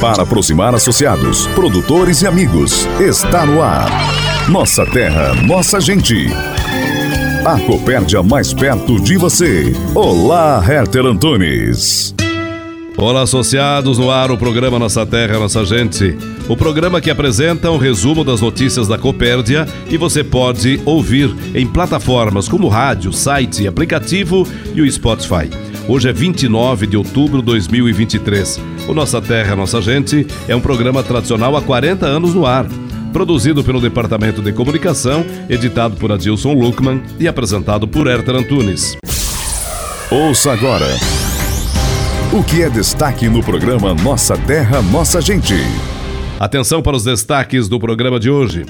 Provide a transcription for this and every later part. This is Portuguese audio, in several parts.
Para aproximar associados, produtores e amigos, está no ar. Nossa terra, nossa gente. A Copérdia mais perto de você. Olá, Herter Antunes. Olá, associados, no ar o programa Nossa Terra, Nossa Gente. O programa que apresenta um resumo das notícias da Copérdia e você pode ouvir em plataformas como rádio, site, aplicativo e o Spotify. Hoje é 29 de outubro de 2023. O Nossa Terra, Nossa Gente é um programa tradicional há 40 anos no ar. Produzido pelo Departamento de Comunicação, editado por Adilson Luckman e apresentado por Herter Antunes. Ouça agora. O que é destaque no programa Nossa Terra, Nossa Gente? Atenção para os destaques do programa de hoje.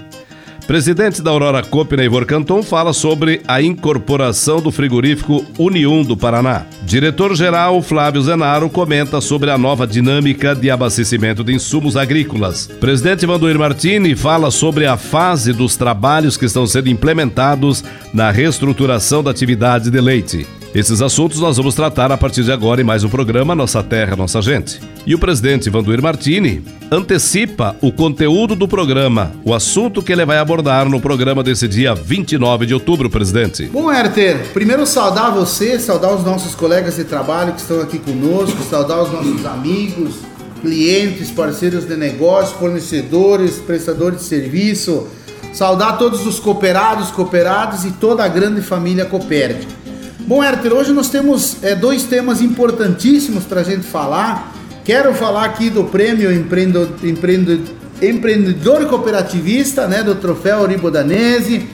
Presidente da Aurora Coop, Neivor Canton, fala sobre a incorporação do frigorífico União do Paraná. Diretor-geral Flávio Zenaro comenta sobre a nova dinâmica de abastecimento de insumos agrícolas. Presidente Vandoir Martini fala sobre a fase dos trabalhos que estão sendo implementados na reestruturação da atividade de leite. Esses assuntos nós vamos tratar a partir de agora em mais um programa Nossa Terra, Nossa Gente. E o presidente Vanduir Martini antecipa o conteúdo do programa, o assunto que ele vai abordar no programa desse dia 29 de outubro, presidente. Bom, Herter, primeiro saudar você, saudar os nossos colegas de trabalho que estão aqui conosco, saudar os nossos amigos, clientes, parceiros de negócio, fornecedores, prestadores de serviço, saudar todos os cooperados, cooperados e toda a grande família Copérdia. Bom, Herter, hoje nós temos é, dois temas importantíssimos para a gente falar. Quero falar aqui do prêmio Empreendedor, Empreendedor, Cooperativista, né, do Troféu Oribodanese.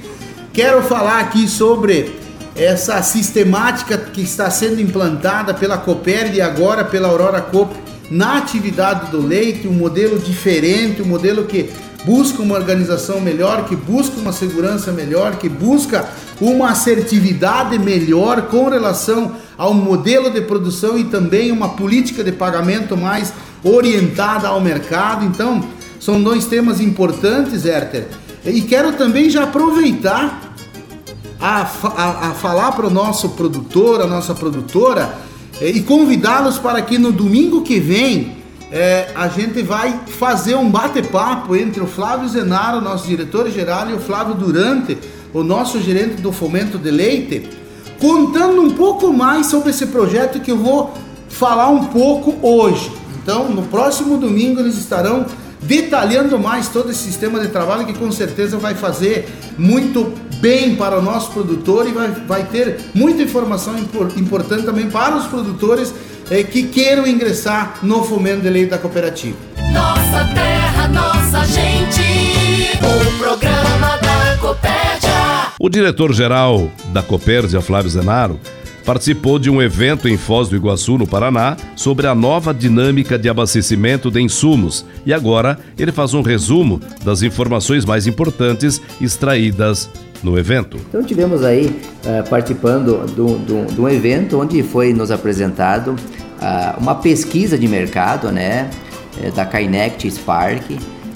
Quero falar aqui sobre essa sistemática que está sendo implantada pela Coperd e agora pela Aurora Coop na atividade do leite, um modelo diferente, um modelo que busca uma organização melhor, que busca uma segurança melhor, que busca uma assertividade melhor com relação ao modelo de produção e também uma política de pagamento mais orientada ao mercado. Então, são dois temas importantes, Herter. E quero também já aproveitar a, a, a falar para o nosso produtor, a nossa produtora, eh, e convidá-los para que no domingo que vem é, a gente vai fazer um bate-papo entre o Flávio Zenaro, nosso diretor-geral, e o Flávio Durante, o nosso gerente do Fomento de Leite, contando um pouco mais sobre esse projeto que eu vou falar um pouco hoje. Então, no próximo domingo, eles estarão detalhando mais todo esse sistema de trabalho que com certeza vai fazer muito bem para o nosso produtor e vai, vai ter muita informação importante também para os produtores é, que queiram ingressar no fomento de leite da cooperativa. Nossa terra, nossa gente, o programa da Copérdia. O diretor-geral da Copérdia, Flávio Zenaro, participou de um evento em Foz do Iguaçu, no Paraná, sobre a nova dinâmica de abastecimento de insumos. E agora ele faz um resumo das informações mais importantes extraídas no evento. Então tivemos aí uh, participando de um evento onde foi nos apresentado uh, uma pesquisa de mercado, né, é, da Kinect Spark,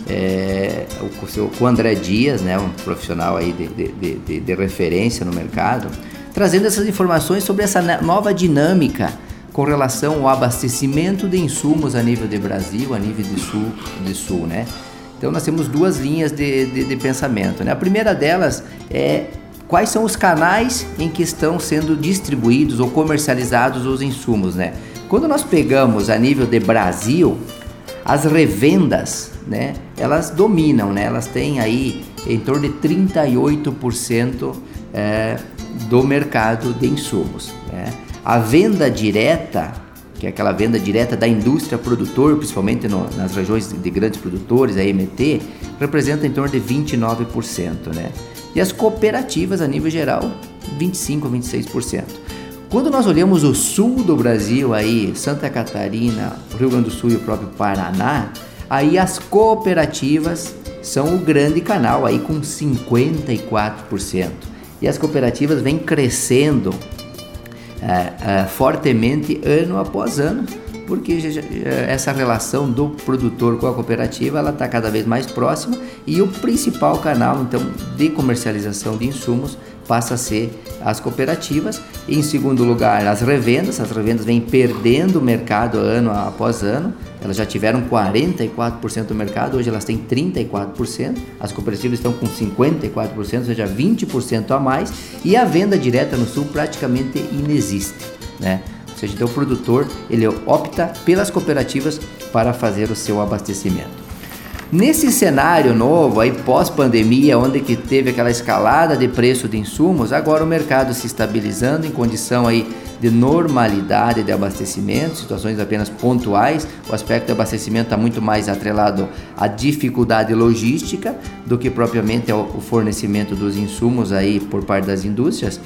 é, o, o André Dias, né, um profissional aí de, de, de, de referência no mercado, trazendo essas informações sobre essa nova dinâmica com relação ao abastecimento de insumos a nível de Brasil, a nível de sul, de sul, né? Então nós temos duas linhas de, de, de pensamento. Né? A primeira delas é quais são os canais em que estão sendo distribuídos ou comercializados os insumos, né? Quando nós pegamos a nível de Brasil, as revendas, né, elas dominam, né? Elas têm aí em torno de 38% é, do mercado de insumos. Né? A venda direta, que é aquela venda direta da indústria produtor, principalmente no, nas regiões de grandes produtores, a MT, representa em torno de 29%, né? E as cooperativas a nível geral, 25 a 26%. Quando nós olhamos o sul do Brasil aí, Santa Catarina, Rio Grande do Sul e o próprio Paraná, aí as cooperativas são o grande canal aí com 54%. E as cooperativas vêm crescendo é, é, fortemente ano após ano, porque essa relação do produtor com a cooperativa ela está cada vez mais próxima e o principal canal então de comercialização de insumos passa a ser as cooperativas. Em segundo lugar, as revendas. As revendas vêm perdendo o mercado ano após ano. Elas já tiveram 44% do mercado, hoje elas têm 34%. As cooperativas estão com 54%, ou seja, 20% a mais. E a venda direta no sul praticamente inexiste, né? Ou seja, então o produtor ele opta pelas cooperativas para fazer o seu abastecimento. Nesse cenário novo, aí pós-pandemia, onde que teve aquela escalada de preço de insumos, agora o mercado se estabilizando em condição aí de normalidade de abastecimento, situações apenas pontuais. O aspecto de abastecimento está muito mais atrelado à dificuldade logística do que propriamente ao fornecimento dos insumos aí por parte das indústrias.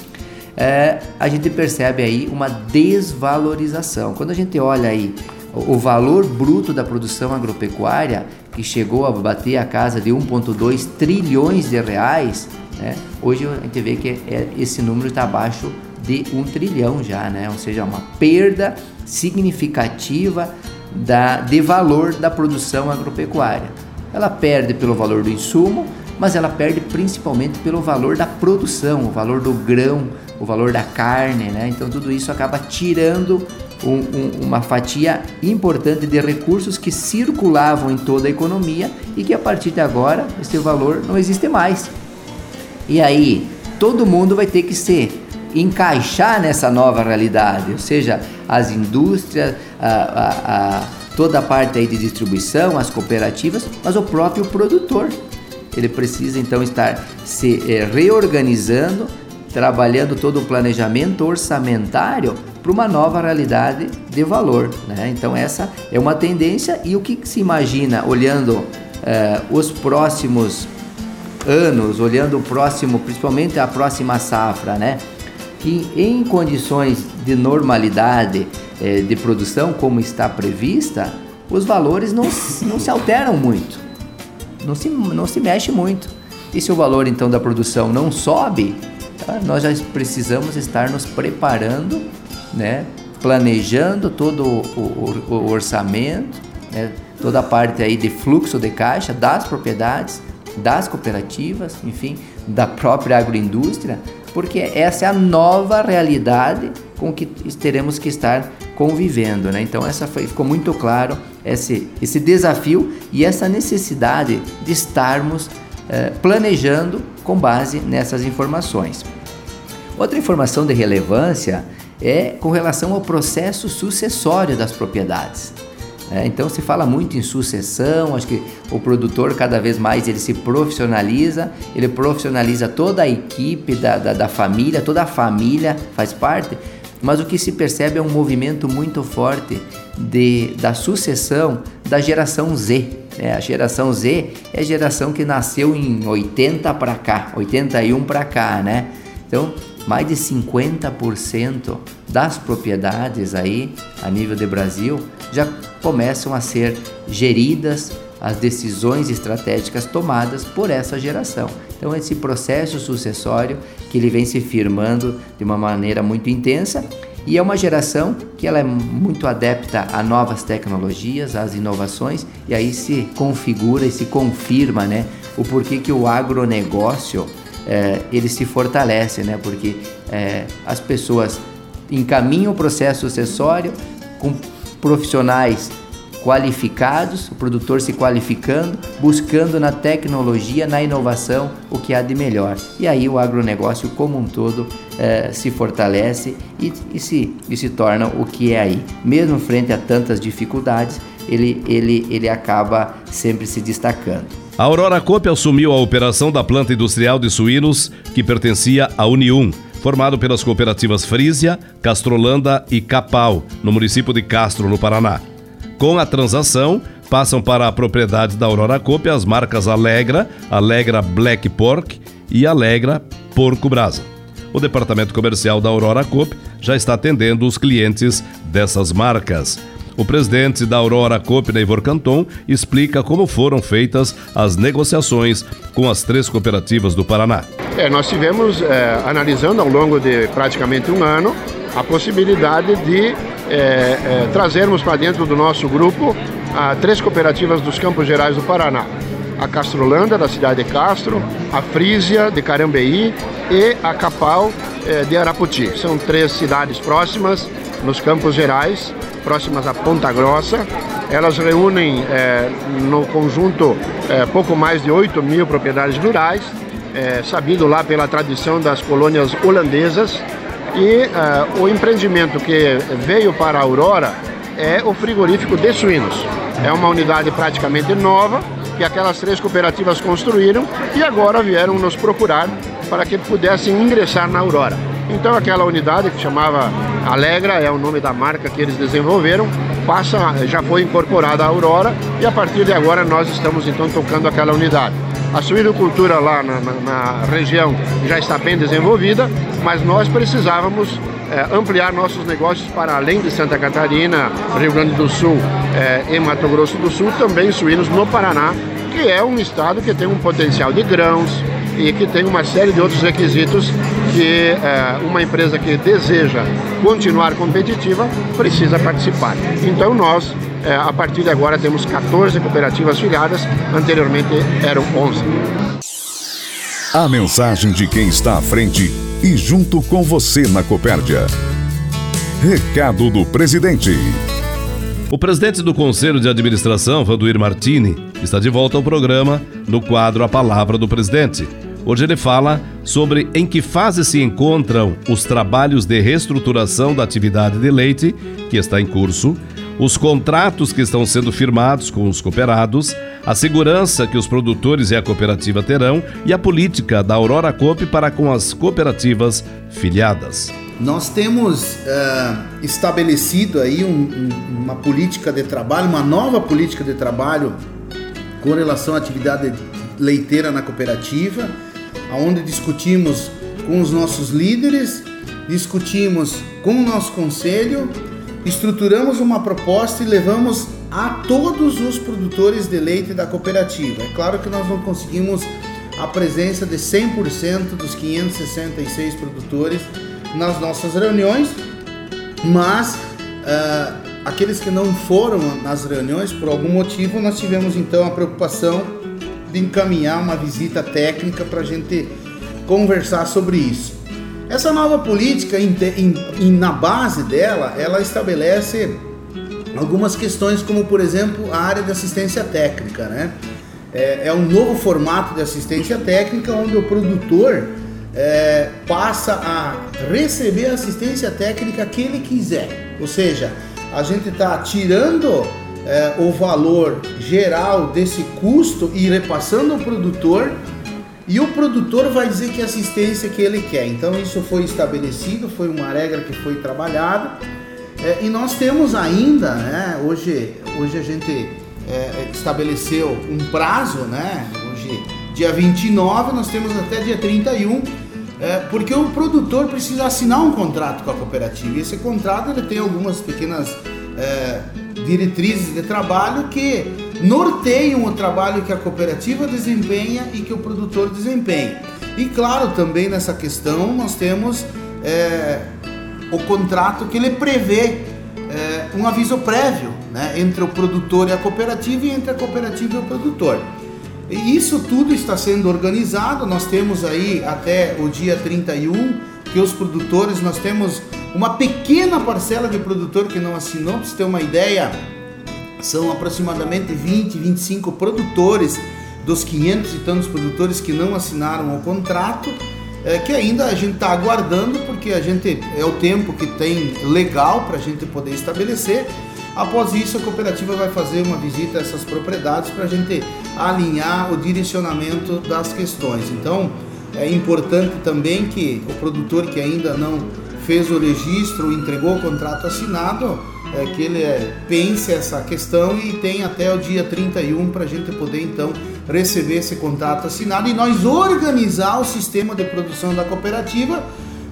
É, a gente percebe aí uma desvalorização. Quando a gente olha aí o valor bruto da produção agropecuária, que chegou a bater a casa de 1,2 trilhões de reais, né? hoje a gente vê que é, esse número está abaixo de um trilhão já, né? ou seja, uma perda significativa da, de valor da produção agropecuária. Ela perde pelo valor do insumo, mas ela perde principalmente pelo valor da produção, o valor do grão, o valor da carne, né? Então tudo isso acaba tirando um, um, uma fatia importante de recursos que circulavam em toda a economia e que a partir de agora esse valor não existe mais. E aí todo mundo vai ter que se encaixar nessa nova realidade, ou seja, as indústrias, a, a, a, toda a parte aí de distribuição, as cooperativas, mas o próprio produtor. Ele precisa então estar se eh, reorganizando, trabalhando todo o planejamento orçamentário para uma nova realidade de valor. Né? Então, essa é uma tendência. E o que, que se imagina olhando eh, os próximos anos, olhando o próximo, principalmente a próxima safra, né? que em condições de normalidade eh, de produção, como está prevista, os valores não, não se alteram muito, não se, não se mexe muito. E se o valor então da produção não sobe, tá? nós já precisamos estar nos preparando né? planejando todo o, o, o orçamento, né? toda a parte aí de fluxo de caixa das propriedades, das cooperativas, enfim, da própria agroindústria, porque essa é a nova realidade com que teremos que estar convivendo, né? Então essa foi, ficou muito claro esse, esse desafio e essa necessidade de estarmos eh, planejando com base nessas informações. Outra informação de relevância é com relação ao processo sucessório das propriedades. É, então se fala muito em sucessão, acho que o produtor cada vez mais ele se profissionaliza, ele profissionaliza toda a equipe da, da, da família, toda a família faz parte, mas o que se percebe é um movimento muito forte de, da sucessão da geração Z. É, a geração Z é a geração que nasceu em 80 para cá, 81 para cá, né? Então mais de 50% das propriedades aí a nível de Brasil já começam a ser geridas as decisões estratégicas tomadas por essa geração. Então esse processo sucessório que ele vem se firmando de uma maneira muito intensa e é uma geração que ela é muito adepta a novas tecnologias, às inovações e aí se configura e se confirma, né, o porquê que o agronegócio é, ele se fortalece, né? Porque é, as pessoas encaminham o processo sucessório com profissionais qualificados, o produtor se qualificando, buscando na tecnologia, na inovação o que há de melhor. E aí o agronegócio como um todo é, se fortalece e, e, se, e se torna o que é aí. Mesmo frente a tantas dificuldades, ele, ele, ele acaba sempre se destacando. A Aurora Coop assumiu a operação da planta industrial de suínos que pertencia à Unium, formado pelas cooperativas Frísia, Castrolanda e Capal, no município de Castro, no Paraná. Com a transação, passam para a propriedade da Aurora Coop as marcas Alegra, Alegra Black Pork e Alegra Porco Brasa. O departamento comercial da Aurora Coop já está atendendo os clientes dessas marcas. O presidente da Aurora Coop, Neivor Canton, explica como foram feitas as negociações com as três cooperativas do Paraná. É, nós tivemos, é, analisando ao longo de praticamente um ano, a possibilidade de é, é, trazermos para dentro do nosso grupo a, três cooperativas dos Campos Gerais do Paraná. A Castrolanda, da cidade de Castro, a Frísia, de Carambeí e a Capal, é, de Araputi. São três cidades próximas, nos Campos Gerais, próximas a Ponta Grossa. Elas reúnem é, no conjunto é, pouco mais de 8 mil propriedades rurais, é, sabido lá pela tradição das colônias holandesas. E o empreendimento que veio para a Aurora é o frigorífico de suínos. É uma unidade praticamente nova que aquelas três cooperativas construíram e agora vieram nos procurar para que pudessem ingressar na Aurora. Então aquela unidade que chamava Alegra, é o nome da marca que eles desenvolveram, passa, já foi incorporada à Aurora e a partir de agora nós estamos então tocando aquela unidade. A suinocultura lá na, na, na região já está bem desenvolvida, mas nós precisávamos é, ampliar nossos negócios para além de Santa Catarina, Rio Grande do Sul é, e Mato Grosso do Sul, também suínos no Paraná, que é um estado que tem um potencial de grãos, e que tem uma série de outros requisitos que é, uma empresa que deseja continuar competitiva precisa participar. Então nós, é, a partir de agora, temos 14 cooperativas filiadas, anteriormente eram 11. A mensagem de quem está à frente e junto com você na Copérdia. Recado do presidente. O presidente do Conselho de Administração, Vanduir Martini, está de volta ao programa no quadro A Palavra do Presidente. Hoje ele fala sobre em que fase se encontram os trabalhos de reestruturação da atividade de leite, que está em curso, os contratos que estão sendo firmados com os cooperados, a segurança que os produtores e a cooperativa terão e a política da Aurora Coop para com as cooperativas filiadas. Nós temos uh, estabelecido aí um, um, uma política de trabalho, uma nova política de trabalho com relação à atividade leiteira na cooperativa onde discutimos com os nossos líderes, discutimos com o nosso conselho, estruturamos uma proposta e levamos a todos os produtores de leite da cooperativa. É claro que nós não conseguimos a presença de 100% dos 566 produtores nas nossas reuniões, mas uh, aqueles que não foram nas reuniões, por algum motivo, nós tivemos então a preocupação de encaminhar uma visita técnica para a gente conversar sobre isso. Essa nova política, na base dela, ela estabelece algumas questões, como por exemplo a área de assistência técnica, né? É, é um novo formato de assistência técnica onde o produtor é, passa a receber assistência técnica que ele quiser. Ou seja, a gente está tirando é, o valor geral desse custo e repassando ao produtor e o produtor vai dizer que assistência que ele quer. Então isso foi estabelecido, foi uma regra que foi trabalhada é, e nós temos ainda, né, hoje, hoje a gente é, estabeleceu um prazo, né, hoje dia 29, nós temos até dia 31, é, porque o produtor precisa assinar um contrato com a cooperativa e esse contrato ele tem algumas pequenas é, diretrizes de trabalho que norteiam o trabalho que a cooperativa desempenha e que o produtor desempenha. E claro, também nessa questão nós temos é, o contrato que ele prevê é, um aviso prévio né, entre o produtor e a cooperativa e entre a cooperativa e o produtor. E isso tudo está sendo organizado, nós temos aí até o dia 31 que os produtores, nós temos uma pequena parcela de produtor que não assinou, para você ter uma ideia, são aproximadamente 20, 25 produtores dos 500 e tantos produtores que não assinaram o contrato, é, que ainda a gente está aguardando, porque a gente é o tempo que tem legal para a gente poder estabelecer. Após isso, a cooperativa vai fazer uma visita a essas propriedades para a gente alinhar o direcionamento das questões. Então, é importante também que o produtor que ainda não fez o registro, entregou o contrato assinado, é, que ele é, pense essa questão e tem até o dia 31 para a gente poder então receber esse contrato assinado e nós organizar o sistema de produção da cooperativa,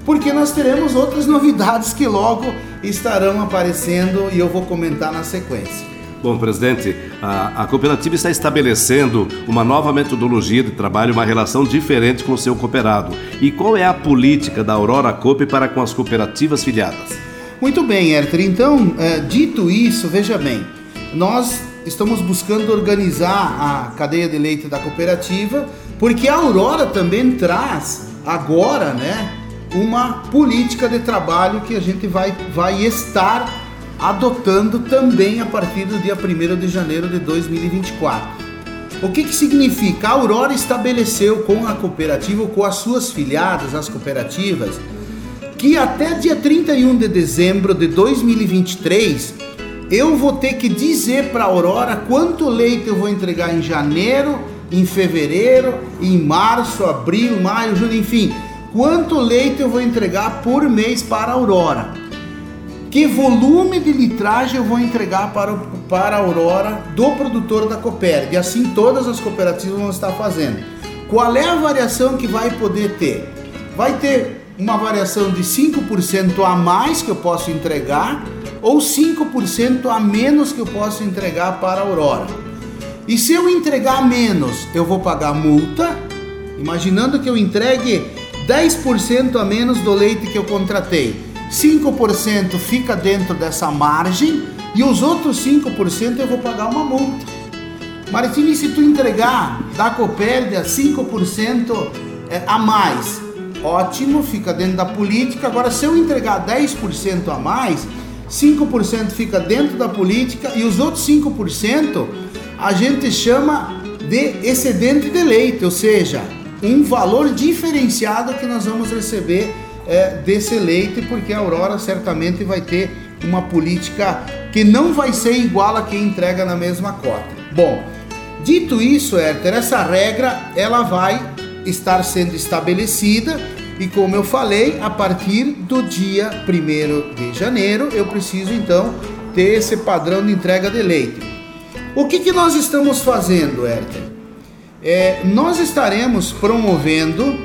porque nós teremos outras novidades que logo estarão aparecendo e eu vou comentar na sequência. Bom, presidente, a, a, cooperativa está estabelecendo uma nova metodologia de trabalho, uma relação diferente com o seu cooperado. E qual é a política da Aurora Coop para com as cooperativas filiadas? Muito bem, Herter. Então, é, dito isso, veja bem, nós estamos buscando organizar a cadeia de leite da cooperativa, porque a Aurora também traz agora, né, uma política de trabalho que a gente vai, vai estar adotando também a partir do dia 1 de janeiro de 2024. O que, que significa? A Aurora estabeleceu com a cooperativa, com as suas filiadas, as cooperativas, que até dia 31 de dezembro de 2023 eu vou ter que dizer para a Aurora quanto leite eu vou entregar em janeiro, em fevereiro, em março, abril, maio, junho, enfim, quanto leite eu vou entregar por mês para a Aurora. Que volume de litragem eu vou entregar para, para a Aurora do produtor da Copérg? E assim todas as cooperativas vão estar fazendo. Qual é a variação que vai poder ter? Vai ter uma variação de 5% a mais que eu posso entregar ou 5% a menos que eu posso entregar para a Aurora. E se eu entregar menos, eu vou pagar multa, imaginando que eu entregue 10% a menos do leite que eu contratei. 5% fica dentro dessa margem e os outros 5% eu vou pagar uma multa. Martini, se tu entregar da Copérdia 5% é, a mais, ótimo, fica dentro da política. Agora, se eu entregar 10% a mais, 5% fica dentro da política e os outros 5% a gente chama de excedente de leite, ou seja, um valor diferenciado que nós vamos receber é, desse leite, porque a Aurora certamente vai ter uma política que não vai ser igual a quem entrega na mesma cota. Bom, dito isso, Herter, essa regra ela vai estar sendo estabelecida e como eu falei, a partir do dia 1 de janeiro eu preciso então ter esse padrão de entrega de leite. O que, que nós estamos fazendo, Herter? É, nós estaremos promovendo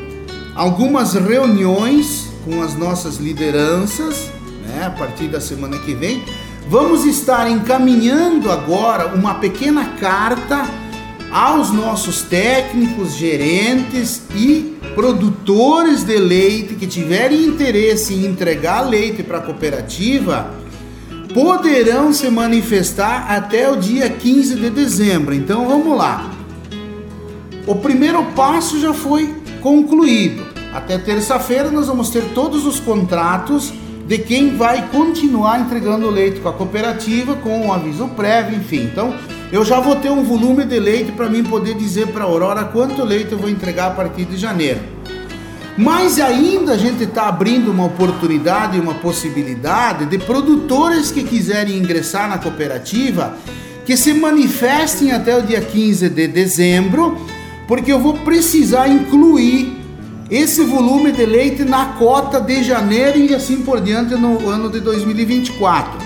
algumas reuniões com as nossas lideranças né, a partir da semana que vem. Vamos estar encaminhando agora uma pequena carta aos nossos técnicos, gerentes e produtores de leite que tiverem interesse em entregar leite para a cooperativa poderão se manifestar até o dia 15 de dezembro. Então vamos lá. O primeiro passo já foi concluído. Até terça-feira nós vamos ter todos os contratos de quem vai continuar entregando leite com a cooperativa com um aviso prévio, enfim. Então, eu já vou ter um volume de leite para mim poder dizer para a Aurora quanto leite eu vou entregar a partir de janeiro. Mas ainda a gente está abrindo uma oportunidade, uma possibilidade de produtores que quiserem ingressar na cooperativa que se manifestem até o dia 15 de dezembro, porque eu vou precisar incluir esse volume de leite na cota de janeiro e assim por diante no ano de 2024.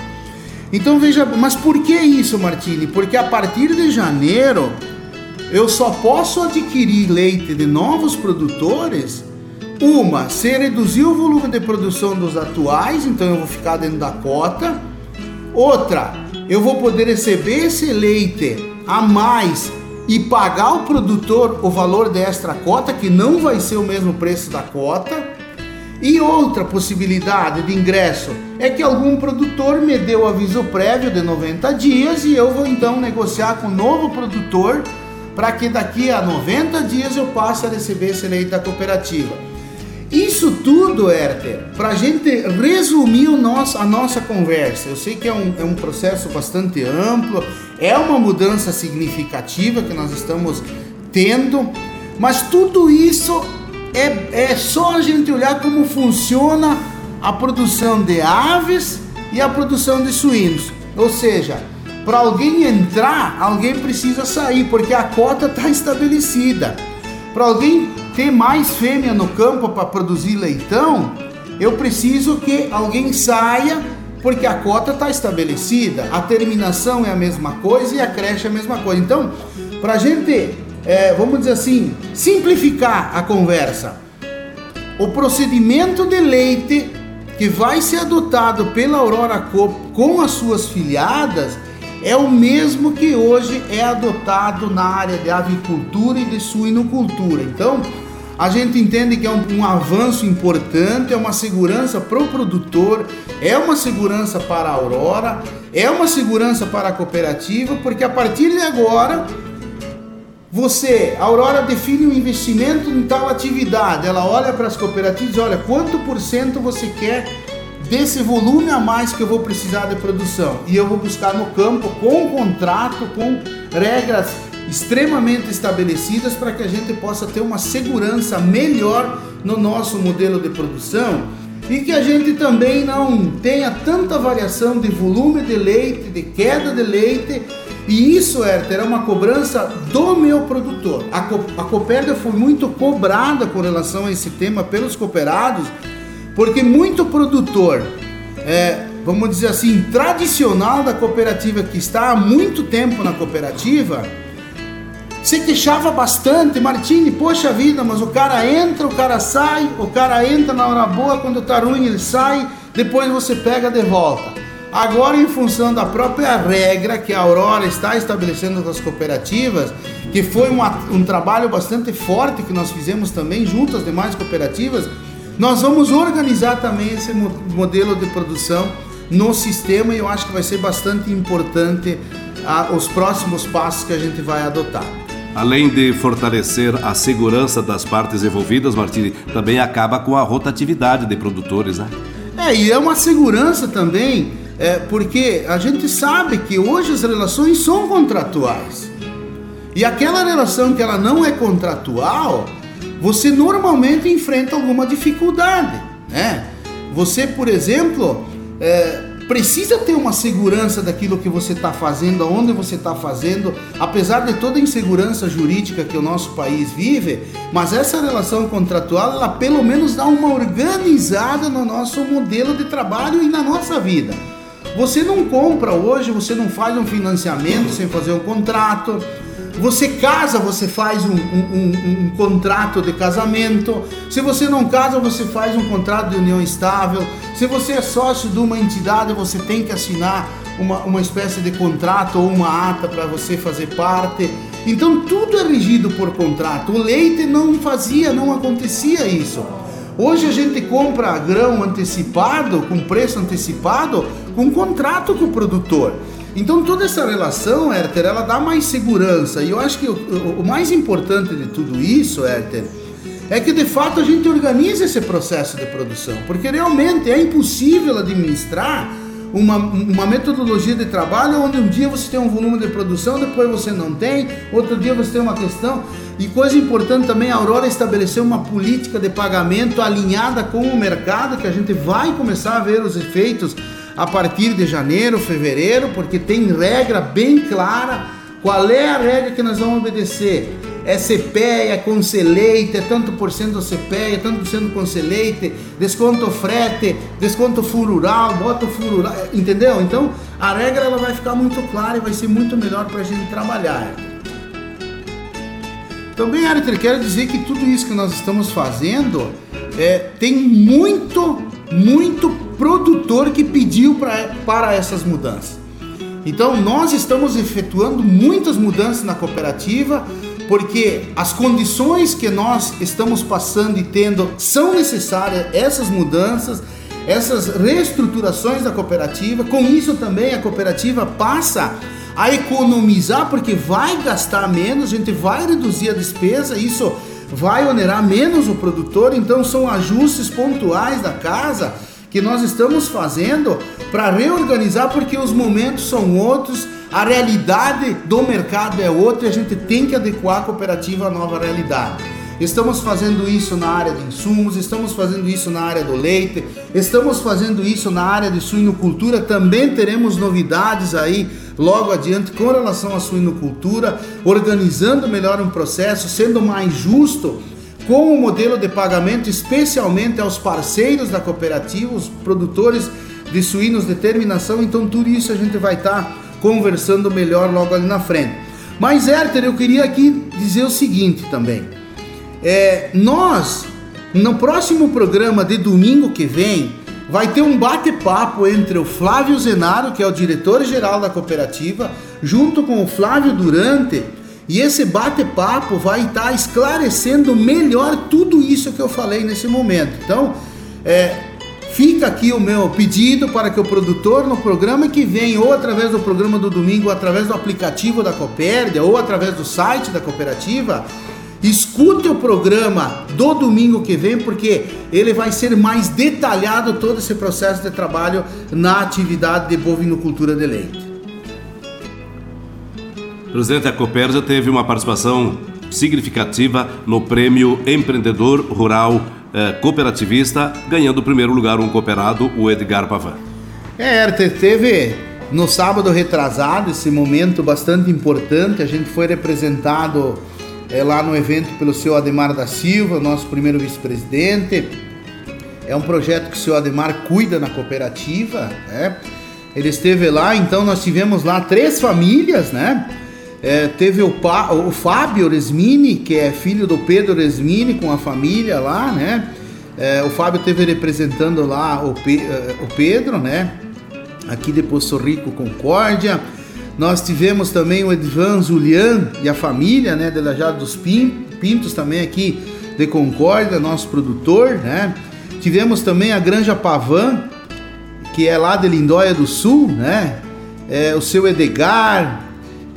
Então veja, mas por que isso, Martini? Porque a partir de janeiro eu só posso adquirir leite de novos produtores. Uma, se reduzir o volume de produção dos atuais, então eu vou ficar dentro da cota. Outra, eu vou poder receber esse leite a mais e pagar ao produtor o valor desta cota, que não vai ser o mesmo preço da cota. E outra possibilidade de ingresso é que algum produtor me deu aviso prévio de 90 dias e eu vou então negociar com o novo produtor para que daqui a 90 dias eu passe a receber esse leite da cooperativa. Isso tudo, Herter, para a gente resumir nosso, a nossa conversa. Eu sei que é um, é um processo bastante amplo, é uma mudança significativa que nós estamos tendo, mas tudo isso é, é só a gente olhar como funciona a produção de aves e a produção de suínos. Ou seja, para alguém entrar, alguém precisa sair, porque a cota está estabelecida. Para alguém ter mais fêmea no campo para produzir leitão, eu preciso que alguém saia, porque a cota está estabelecida, a terminação é a mesma coisa e a creche é a mesma coisa. Então, para a gente, é, vamos dizer assim, simplificar a conversa, o procedimento de leite que vai ser adotado pela Aurora Coop com as suas filiadas é o mesmo que hoje é adotado na área de avicultura e de suinocultura. Então, a gente entende que é um, um avanço importante, é uma segurança para o produtor, é uma segurança para a Aurora, é uma segurança para a cooperativa, porque a partir de agora você, a Aurora define um investimento em tal atividade, ela olha para as cooperativas e olha quanto por cento você quer desse volume a mais que eu vou precisar de produção. E eu vou buscar no campo com contrato, com regras extremamente estabelecidas para que a gente possa ter uma segurança melhor no nosso modelo de produção e que a gente também não tenha tanta variação de volume de leite, de queda de leite. E isso, Herter, é uma cobrança do meu produtor. A, Co a Copérdia foi muito cobrada com relação a esse tema pelos cooperados, porque muito produtor, é, vamos dizer assim, tradicional da cooperativa, que está há muito tempo na cooperativa, se queixava bastante, Martini, poxa vida, mas o cara entra, o cara sai, o cara entra na hora boa, quando tá ruim ele sai, depois você pega de volta. Agora, em função da própria regra que a Aurora está estabelecendo com as cooperativas, que foi um, um trabalho bastante forte que nós fizemos também junto às demais cooperativas, nós vamos organizar também esse modelo de produção no sistema e eu acho que vai ser bastante importante ah, os próximos passos que a gente vai adotar. Além de fortalecer a segurança das partes envolvidas, Martini, também acaba com a rotatividade de produtores, né? É, e é uma segurança também, é, porque a gente sabe que hoje as relações são contratuais. E aquela relação que ela não é contratual, você normalmente enfrenta alguma dificuldade, né? Você, por exemplo, é, precisa ter uma segurança daquilo que você está fazendo, aonde você está fazendo, apesar de toda a insegurança jurídica que o nosso país vive, mas essa relação contratual, ela pelo menos dá uma organizada no nosso modelo de trabalho e na nossa vida. Você não compra hoje, você não faz um financiamento sem fazer um contrato, você casa, você faz um, um, um, um, contrato de casamento. Se você não casa, você faz um contrato de união estável. Se você é sócio de uma entidade, você tem que assinar uma, uma espécie de contrato ou uma ata para você fazer parte. Então tudo é regido por contrato. O leite não fazia, não acontecia isso. Hoje a gente compra grão antecipado, com preço antecipado, com contrato com o produtor. Então toda essa relação, Herter, ela dá mais segurança. E eu acho que o, o mais importante de tudo isso, Herter, é que de fato a gente organiza esse processo de produção, porque realmente é impossível administrar uma, uma metodologia de trabalho onde um dia você tem um volume de produção, depois você não tem, outro dia você tem uma questão. E coisa importante também, a Aurora estabeleceu uma política de pagamento alinhada com o mercado, que a gente vai começar a ver os efeitos a partir de janeiro, fevereiro, porque tem regra bem clara. Qual é a regra que nós vamos obedecer? É CPEA, é conceleite, é tanto por cento CPEA, é tanto por cento conceleite, desconto frete, desconto furural, bota furural, entendeu? Então a regra ela vai ficar muito clara e vai ser muito melhor para a gente trabalhar. Também, Arthur, quero dizer que tudo isso que nós estamos fazendo é, tem muito, muito produtor que pediu pra, para essas mudanças. Então, nós estamos efetuando muitas mudanças na cooperativa, porque as condições que nós estamos passando e tendo são necessárias essas mudanças, essas reestruturações da cooperativa. Com isso também a cooperativa passa a economizar, porque vai gastar menos, a gente vai reduzir a despesa, isso vai onerar menos o produtor, então são ajustes pontuais da casa que nós estamos fazendo para reorganizar, porque os momentos são outros, a realidade do mercado é outra e a gente tem que adequar a cooperativa à nova realidade. Estamos fazendo isso na área de insumos, estamos fazendo isso na área do leite, estamos fazendo isso na área de suinocultura. Também teremos novidades aí logo adiante com relação à suinocultura, organizando melhor um processo, sendo mais justo com o modelo de pagamento, especialmente aos parceiros da cooperativa, os produtores de suínos de terminação. Então, tudo isso a gente vai estar tá conversando melhor logo ali na frente. Mas, Herter, eu queria aqui dizer o seguinte também. É, nós, no próximo programa de domingo que vem, vai ter um bate-papo entre o Flávio Zenaro, que é o diretor-geral da cooperativa, junto com o Flávio Durante e esse bate-papo vai estar esclarecendo melhor tudo isso que eu falei nesse momento. Então, é, fica aqui o meu pedido para que o produtor no programa que vem, ou através do programa do domingo, ou através do aplicativo da Copérdia, ou através do site da cooperativa, escute o programa do domingo que vem, porque ele vai ser mais detalhado todo esse processo de trabalho na atividade de bovinocultura de leite. Presidente, a Copérdia teve uma participação significativa no prêmio Empreendedor Rural eh, Cooperativista, ganhando o primeiro lugar um cooperado, o Edgar Pavan. É, teve no sábado retrasado esse momento bastante importante. A gente foi representado é, lá no evento pelo senhor Ademar da Silva, nosso primeiro vice-presidente. É um projeto que o senhor Ademar cuida na cooperativa, né? Ele esteve lá, então nós tivemos lá três famílias, né? É, teve o, pa, o Fábio Resmini, que é filho do Pedro Resmini, com a família lá, né? É, o Fábio teve representando lá o, Pe, é, o Pedro, né? Aqui de Poço Rico, Concórdia. Nós tivemos também o Edvan Julian e a família, né? De Lajado dos Pintos, também aqui de Concórdia, nosso produtor, né? Tivemos também a Granja Pavan, que é lá de Lindóia do Sul, né? É, o seu Edgar,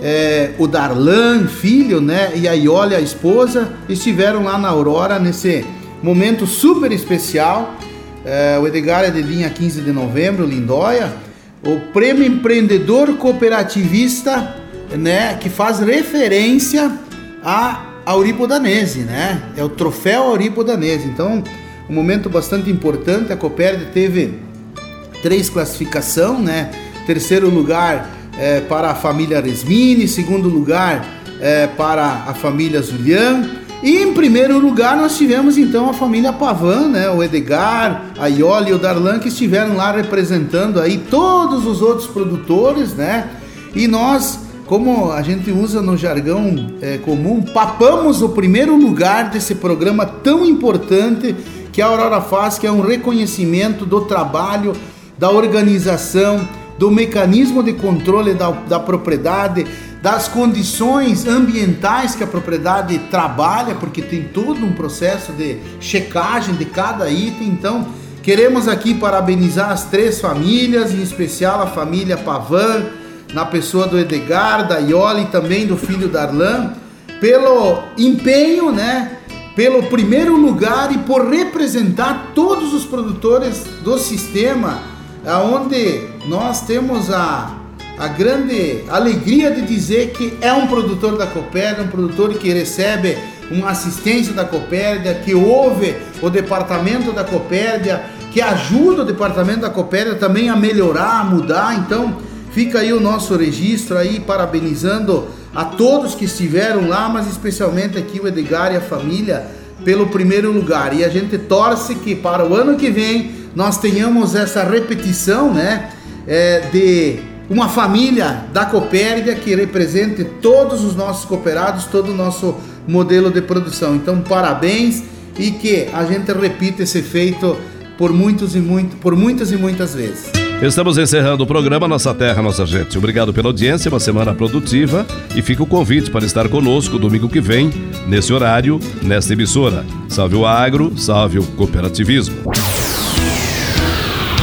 é, o Darlan, filho, né, e a Iole, a esposa, estiveram lá na Aurora nesse momento super especial. É, o Edgar é de linha 15 de novembro, Lindóia. O Prêmio Empreendedor Cooperativista, né, que faz referência a Auripo Danese, né? É o troféu Auripo Danese. Então, um momento bastante importante. A Copérdia teve três classificação, né? Terceiro lugar é, para a família Resmini, segundo lugar é, para a família Zulian. E em primeiro lugar nós tivemos então a família Pavan, né? O Edgar, a Ioli e o Darlan que estiveram lá representando aí todos os outros produtores, né? E nós, como a gente usa no jargão é, comum, papamos o primeiro lugar desse programa tão importante que a Aurora faz, que é um reconhecimento do trabalho, da organização, do mecanismo de controle da, da propriedade, das condições ambientais que a propriedade trabalha, porque tem todo um processo de checagem de cada item. Então, queremos aqui parabenizar as três famílias, em especial a família Pavan, na pessoa do Edgar, da Ioli e também do filho Darlan, pelo empenho, né? Pelo primeiro lugar e por representar todos os produtores do sistema aonde nós temos a, a grande alegria de dizer que é um produtor da Copérdia, um produtor que recebe uma assistência da Copérdia, que ouve o departamento da Copérdia, que ajuda o departamento da Copérdia também a melhorar, a mudar. Então, fica aí o nosso registro aí parabenizando a todos que estiveram lá, mas especialmente aqui o Edgar e a família pelo primeiro lugar. E a gente torce que para o ano que vem nós tenhamos essa repetição, né, é, de uma família da Copérdia que represente todos os nossos cooperados, todo o nosso modelo de produção. Então, parabéns e que a gente repita esse feito por muitos e muito, por muitas e muitas vezes. Estamos encerrando o programa Nossa Terra, Nossa Gente. Obrigado pela audiência, uma semana produtiva e fica o convite para estar conosco domingo que vem, nesse horário, nesta emissora. Salve o agro, salve o cooperativismo.